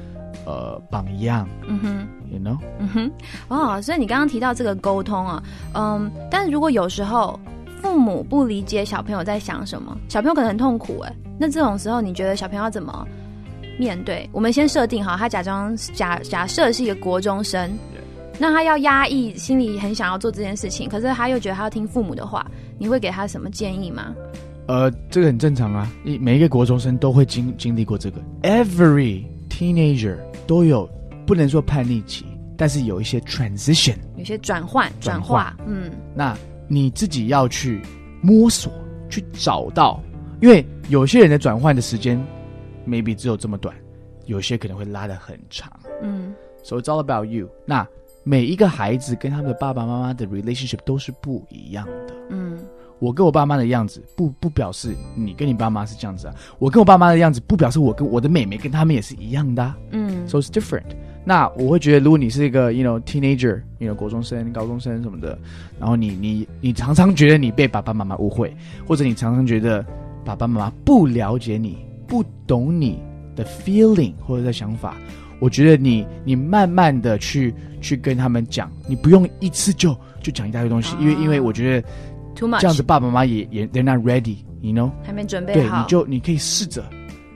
呃榜样嗯哼。，you know？嗯哼，哦，所以你刚刚提到这个沟通啊，嗯，但是如果有时候父母不理解小朋友在想什么，小朋友可能很痛苦哎，那这种时候你觉得小朋友要怎么面对？我们先设定好，他假装假假设是一个国中生，那他要压抑心里很想要做这件事情，可是他又觉得他要听父母的话，你会给他什么建议吗？呃，这个很正常啊，一每一个国中生都会经经历过这个，every teenager 都有，不能说叛逆期，但是有一些 transition，有些转换转转化化，嗯。那你自己要去摸索，去找到，因为有些人的转换的时间 maybe 只有这么短，有些可能会拉得很长。嗯。So it's all about you。那每一个孩子跟他们的爸爸妈妈的 relationship 都是不一样的。嗯我跟我爸妈的样子，不不表示你跟你爸妈是这样子啊。我跟我爸妈的样子，不表示我跟我的妹妹跟他们也是一样的、啊。嗯 So it's different。那我会觉得，如果你是一个 you know teenager，you know 国中生、高中生什么的，然后你你你常常觉得你被爸爸妈妈误会，或者你常常觉得爸爸妈妈不了解你、不懂你的 feeling 或者的想法，我觉得你你慢慢的去去跟他们讲，你不用一次就就讲一大堆东西，因为因为我觉得这样子爸爸妈妈也也 they're not ready，you know。还没准备好。对，你，就你可以试着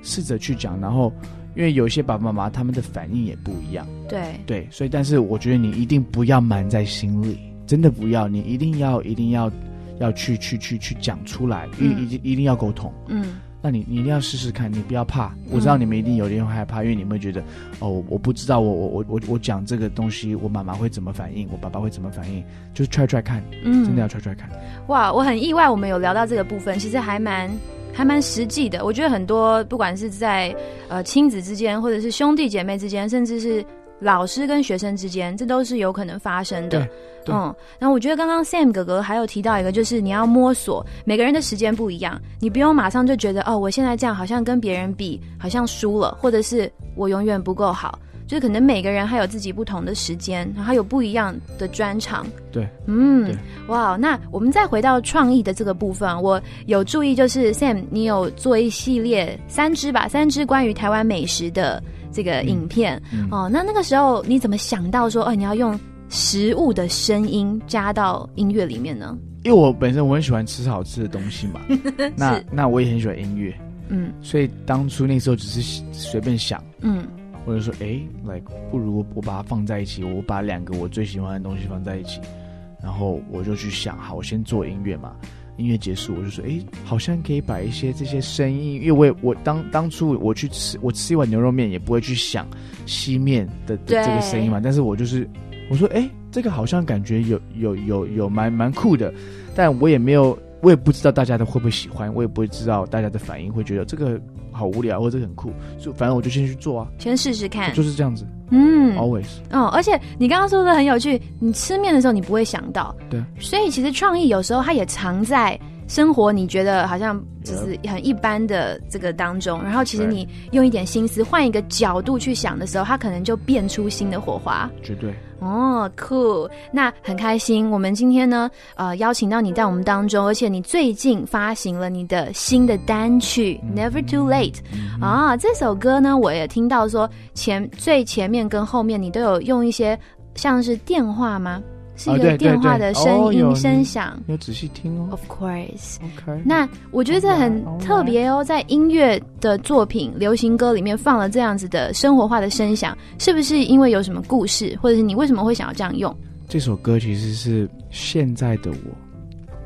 试着去讲，然后因为有一些爸爸妈妈他们的反应也不一样，对，对，所以但是我觉得你一定不要瞒在心里，真的不要，你一定要一定要要去去去去讲出来，一嗯。一定一定要沟通。嗯那你你一定要试试看，你不要怕。我知道你们一定有点害怕，因为你们会觉得，哦，我我不知道我我我我我讲这个东西，我妈妈会怎么反应，我爸爸会怎么反应，就是 try try 看，嗯，真的要 try try 看。哇，我很意外，我们有聊到这个部分，其实还蛮还蛮实际的。我觉得很多不管是在呃亲子之间，或者是兄弟姐妹之间，甚至是老师跟学生之间，这都是有可能发生的。嗯，那我觉得刚刚 Sam 哥哥还有提到一个，就是你要摸索，每个人的时间不一样，你不用马上就觉得哦，我现在这样好像跟别人比，好像输了，或者是我永远不够好。就是可能每个人还有自己不同的时间，然后有不一样的专长。对，嗯对，哇，那我们再回到创意的这个部分，我有注意，就是 Sam，你有做一系列三支吧，三支关于台湾美食的这个影片、嗯。哦。那那个时候你怎么想到说，哦，你要用食物的声音加到音乐里面呢？因为我本身我很喜欢吃好吃的东西嘛，(laughs) 那那我也很喜欢音乐，嗯。所以当初那时候只是随便想，嗯。或者说，哎 l i k e 不如我把它放在一起，我把两个我最喜欢的东西放在一起，然后我就去想，好，我先做音乐嘛。音乐结束，我就说，哎，好像可以把一些这些声音，因为我也我当当初我去吃，我吃一碗牛肉面也不会去想吸面的的这个声音嘛，但是我就是我说，哎，这个好像感觉有有有有蛮蛮酷的，但我也没有，我也不知道大家的会不会喜欢，我也不会知道大家的反应会觉得这个好无聊或者很酷，就反正我就先去做啊，先试试看。就是这样子嗯，always。哦，而且你刚刚说的很有趣，你吃面的时候你不会想到，对，所以其实创意有时候它也藏在生活，你觉得好像就是很一般的这个当中，然后其实你用一点心思，换一个角度去想的时候，它可能就变出新的火花。绝对。哦，cool，那很开心。我们今天呢，呃，邀请到你在我们当中，而且你最近发行了你的新的单曲《Never Too Late》啊，这首歌呢，我也听到说前最前面跟后面你都有用一些像是电话吗？是一个电话的对声音、声响。要仔细听哦。Of course，OK，那我觉得这很特别哦，在音乐的作品、流行歌里面放了这样子的生活化的声响，是不是因为有什么故事，或者是你为什么会想要这样用这首歌其实是现在的我，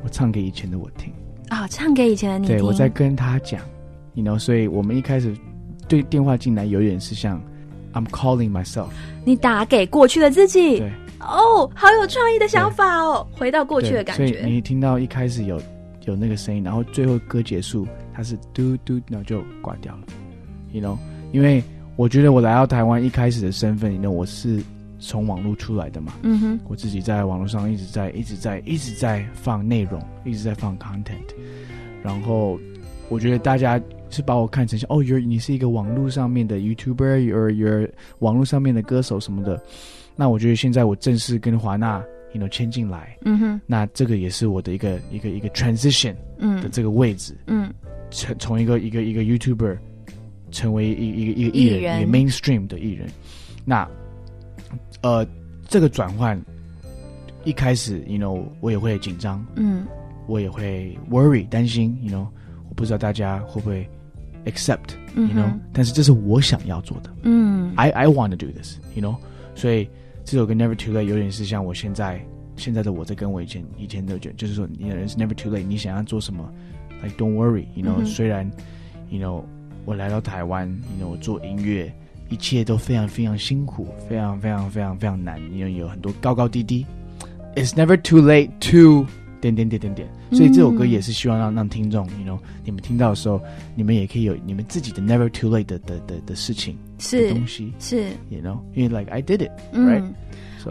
我唱给以前的我听。啊、唱给以前的你听。对我在跟他讲，you know，所以我们一开始对电话进来有点是像 I'm calling myself，你打给过去的自己。对，哦，好有创意的想法哦，回到过去的感觉。所以觉。你听到一开始有有那个声音，然后最后歌结束，它是嘟嘟，然后就挂掉了，you know，因为我觉得我来到台湾一开始的身份，你 know 我是从网络出来的嘛，嗯哼，我自己在网络上一直在一直在一直在放内容，一直在放 content，然后我觉得大家是把我看成像哦，you're 你是一个网络上面的 YouTuber，you're you're 网络上面的歌手什么的。那我觉得现在我正式跟华纳 you know 签进来，嗯哼，那这个也是我的一个一个一个 transition 的嗯这个位置，嗯。从从一个一个一个 YouTuber 成为一一个一个艺人，艺人。一个 mainstream 的艺人。那呃，这个转换一开始，you know，我也会紧张，嗯。我也会 worry 担心，you know，我不知道大家会不会 accept 嗯 you know，、哼但是这是我想要做的嗯，I I want to do this，you know，所以这首歌 Never Too Late 有点是像我现在现在的我在跟我以前以前的觉就是说，你的人是 Never Too Late，你想要做什么，like don't worry，you know，、嗯哼虽然 you know 我来到台湾，you know 我做音乐。一切都非常非常辛苦，非常非常非常非常难，因为有很多高高低低。It's never too late to 点点点点点，所以这首歌也是希望让让听众，you know，你们听到的时候，你们也可以有你们自己的 never too late 的的的的事情的是东西是，，you know，因为 like I did it，right？、嗯。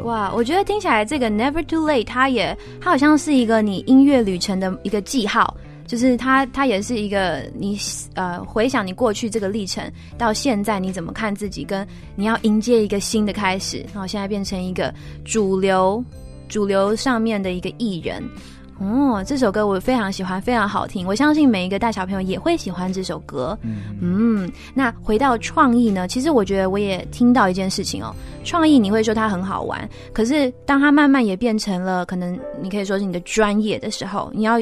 哇，我觉得听起来这个 Never Too Late，它也它好像是一个你音乐旅程的一个记号，就是它它也是一个你呃回想你过去这个历程到现在你怎么看自己，跟你要迎接一个新的开始，然后现在变成一个主流主流上面的一个艺人。哦，这首歌我非常喜欢，非常好听。我相信每一个大小朋友也会喜欢这首歌。嗯，那回到创意呢？其实我觉得我也听到一件事情哦，创意你会说它很好玩，可是当它慢慢也变成了可能你可以说是你的专业的时候，你要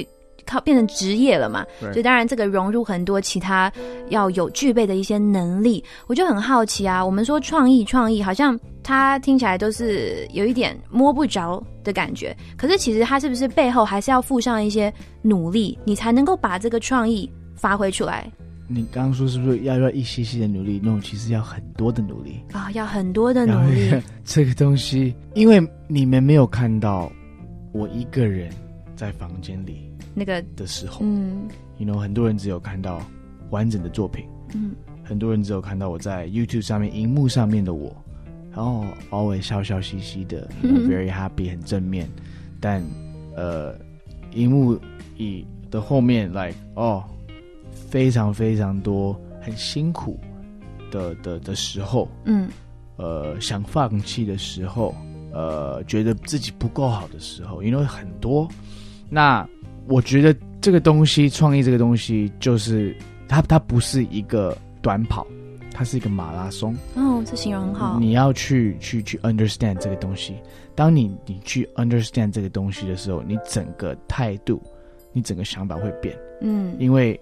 靠变成职业了嘛？所以当然这个融入很多其他要有具备的一些能力，我就很好奇啊。我们说创意，创意好像它听起来都是有一点摸不着的感觉，可是其实它是不是背后还是要附上一些努力，你才能够把这个创意发挥出来你刚刚说是不是要要一些些的努力？那种其实要很多的努力。啊？要很多的努力，(laughs) 这个东西，因为你们没有看到我一个人在房间里那个的时候，嗯。You know，很多人只有看到完整的作品，嗯。很多人只有看到我在 YouTube 上面荧幕上面的我，然后 always 笑笑嘻嘻的 know,，very (laughs) happy，很正面，但呃，荧幕以的后面，like 哦，非常非常多很辛苦的的的时候，嗯。呃，想放弃的时候，呃，觉得自己不够好的时候，因为很多。那我觉得这个东西，创意这个东西，就是它它不是一个短跑，它是一个马拉松。哦，这形容很好，你要去去去 understand 这个东西。当你你去 understand 这个东西的时候，你整个态度，你整个想法会变。嗯因为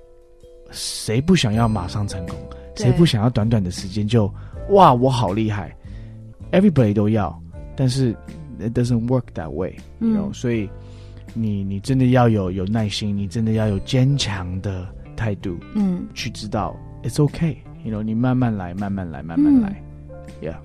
谁不想要马上成功？对谁不想要短短的时间就哇，我好厉害？Everybody 都要，但是 it doesn't work that way，嗯 you know？所以你你真的要有有耐心，你真的要有坚强的态度，嗯。去知道 it's okay，you know？你慢慢来，慢慢来，慢慢来、y e a h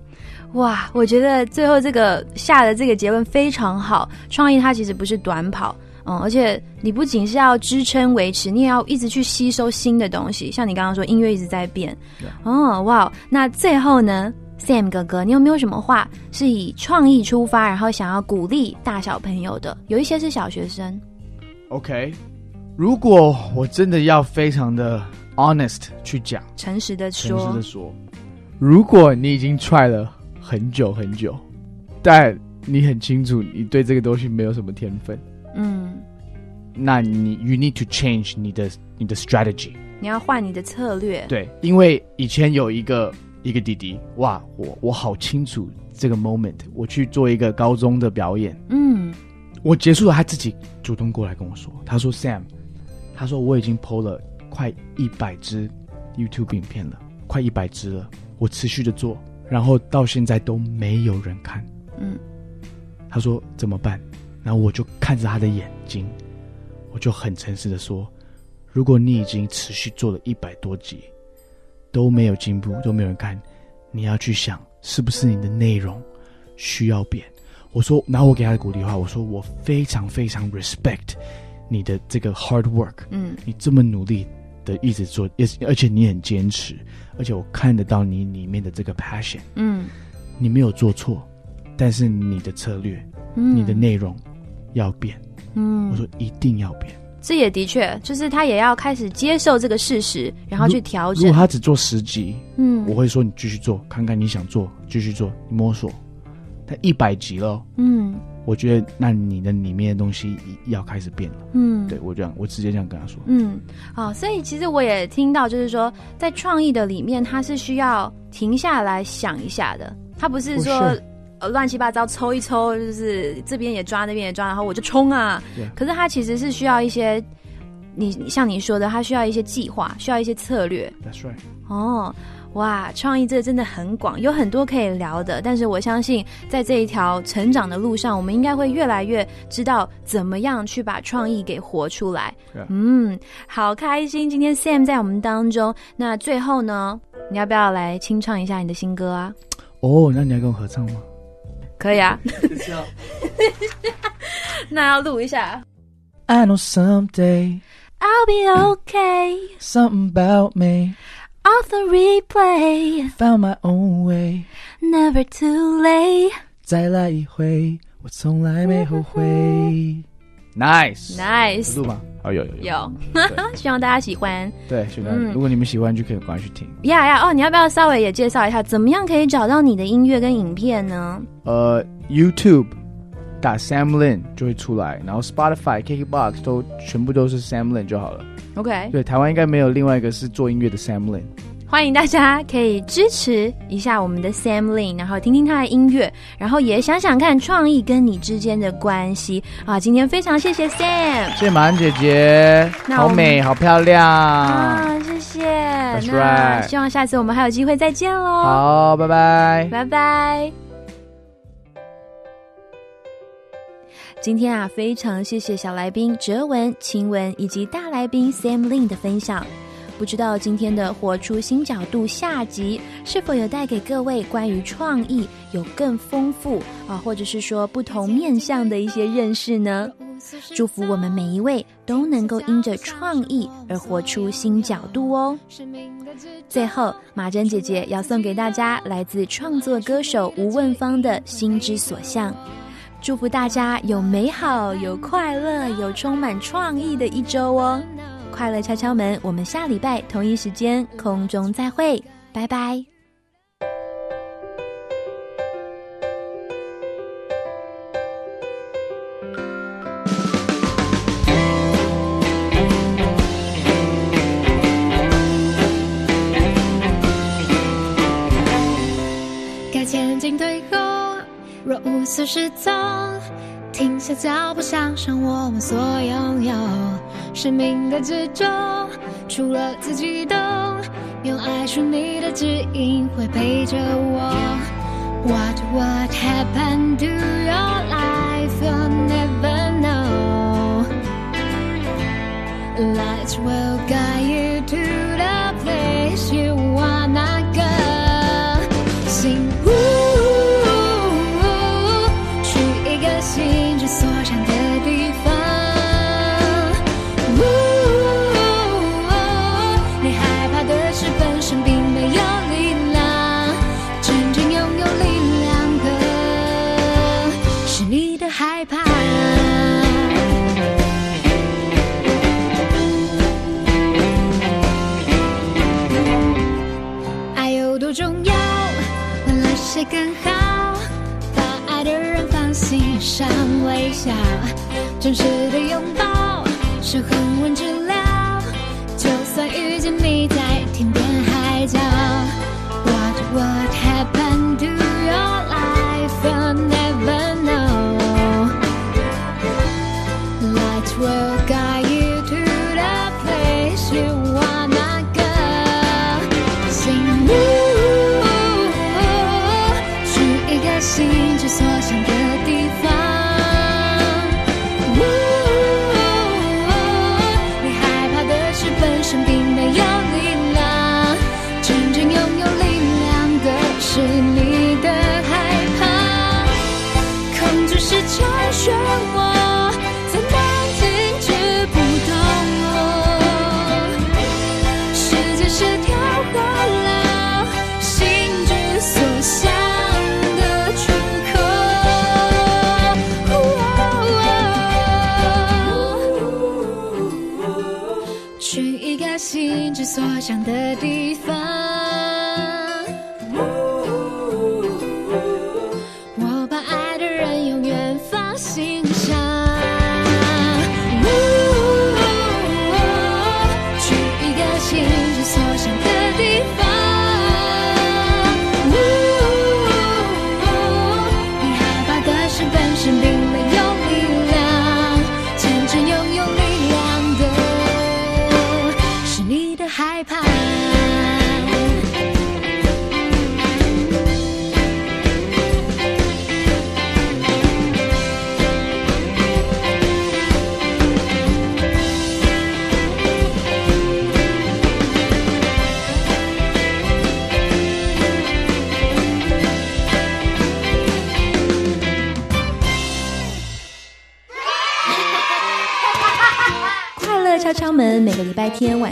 哇，我觉得最后这个下的这个结论非常好。创意它其实不是短跑，嗯，而且你不仅是要支撑维持，你也要一直去吸收新的东西。像你刚刚说，音乐一直在变。哦，哇，那最后呢，Sam 哥哥，你有没有什么话是以创意出发，然后想要鼓励大小朋友的？有一些是小学生，OK，如果我真的要非常的 honest 去讲。诚实的诚实说的，说，如果你已经 try 了很久很久，但你很清楚你对这个东西没有什么天分，嗯，那你 you need to change 你的你的 strategy。你要换你的策略。对，因为以前有一个一个弟弟，哇，我我好清楚这个 moment，我去做一个高中的表演，嗯我结束了，他自己主动过来跟我说，他说 Sam，他说我已经 PO 了快一百支 YouTube 影片了，快一百支了，我持续的做，然后到现在都没有人看。嗯他说怎么办？然后我就看着他的眼睛，我就很诚实的说，如果你已经持续做了一百多集，都没有进步，都没有人看，你要去想是不是你的内容需要变。我说，然后我给他的鼓励的话，我说我非常非常 respect 你的这个 hard work，嗯你这么努力的一直做，也而且你很坚持，而且我看得到你里面的这个 passion，嗯你没有做错，但是你的策略、嗯，你的内容要变。嗯，我说一定要变。这也的确，就是他也要开始接受这个事实，然后去调整如果。他只做十集，嗯我会说你继续做，看看你想做，继续做，你摸索。他一百集了，嗯我觉得那你的里面的东西要开始变了。嗯，对我这样，我直接这样跟他说。嗯，好，所以其实我也听到，就是说，在创意的里面，他是需要停下来想一下的，他不是说是呃乱七八糟抽一抽，就是这边也抓那边也抓，然后我就冲啊。可是它其实是需要一些你你像你说的，它需要一些计划，需要一些策略。That's right。哦，哇，创意这真的很广，有很多可以聊的。但是我相信，在这一条成长的路上，我们应该会越来越知道怎么样去把创意给活出来。嗯，好开心，今天 Sam 在我们当中。那最后呢，你要不要来清唱一下你的新歌啊？哦，那你要跟我合唱吗？可以啊，那要录一下。 I know (laughs) someday I'll be okay. something about me Off the replay, found my own way， never too late. 再来一回，我从来没后悔。 Nice，Nice，有录吗？哦，有有有，(laughs) 希望大家喜欢。对，喜欢。嗯如果你们喜欢，就可以赶快去听。呀呀哦，你要不要稍微也介绍一下，怎么样可以找到你的音乐跟影片呢？呃，YouTube 打 Sam Lin 就会出来，然后 Spotify、KKBox 都全部都是 Sam Lin 就好了。OK，对，台湾应该没有另外一个是做音乐的 Sam Lin。欢迎大家可以支持一下我们的 Sam Lin，然后听听他的音乐，然后也想想看创意跟你之间的关系啊。今天非常谢谢 Sam 谢谢马恩姐姐，好美，好漂亮。啊，谢谢。那希望下次我们还有机会再见喽。，好，拜拜。拜拜。今天啊，非常谢谢小来宾哲文、晴雯以及大来宾 Sam Lin 的分享。不知道今天的《活出新角度》下集是否有带给各位关于创意有更丰富啊，或者是说不同面向的一些认识呢？祝福我们每一位都能够因着创意而活出新角度哦。最后，马珍姐姐要送给大家来自创作歌手吴问芳的《心之所向》，祝福大家有美好、有快乐、有充满创意的一周哦！快乐敲敲门，我们下礼拜同一时间空中再会，拜拜。该前进退后，若无所适从，停下脚步，想想我们所拥有生命的之中，除了自己懂，用爱属你的指引会陪着我。What would happen to your life? You'll never know. Lights will guide you 真实的拥抱是恒温治疗。就算遇见你在天边海角，What what happened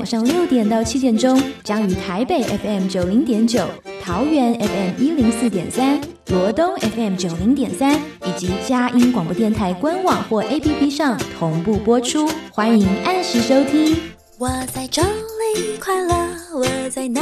晚上六点到七点钟，将于台北 FM 九零点九、桃园 FM 一零四点三、罗东 FM 九零点三以及佳音广播电台官网或 APP 上同步播出，欢迎按时收听。我在这里快乐，我在哪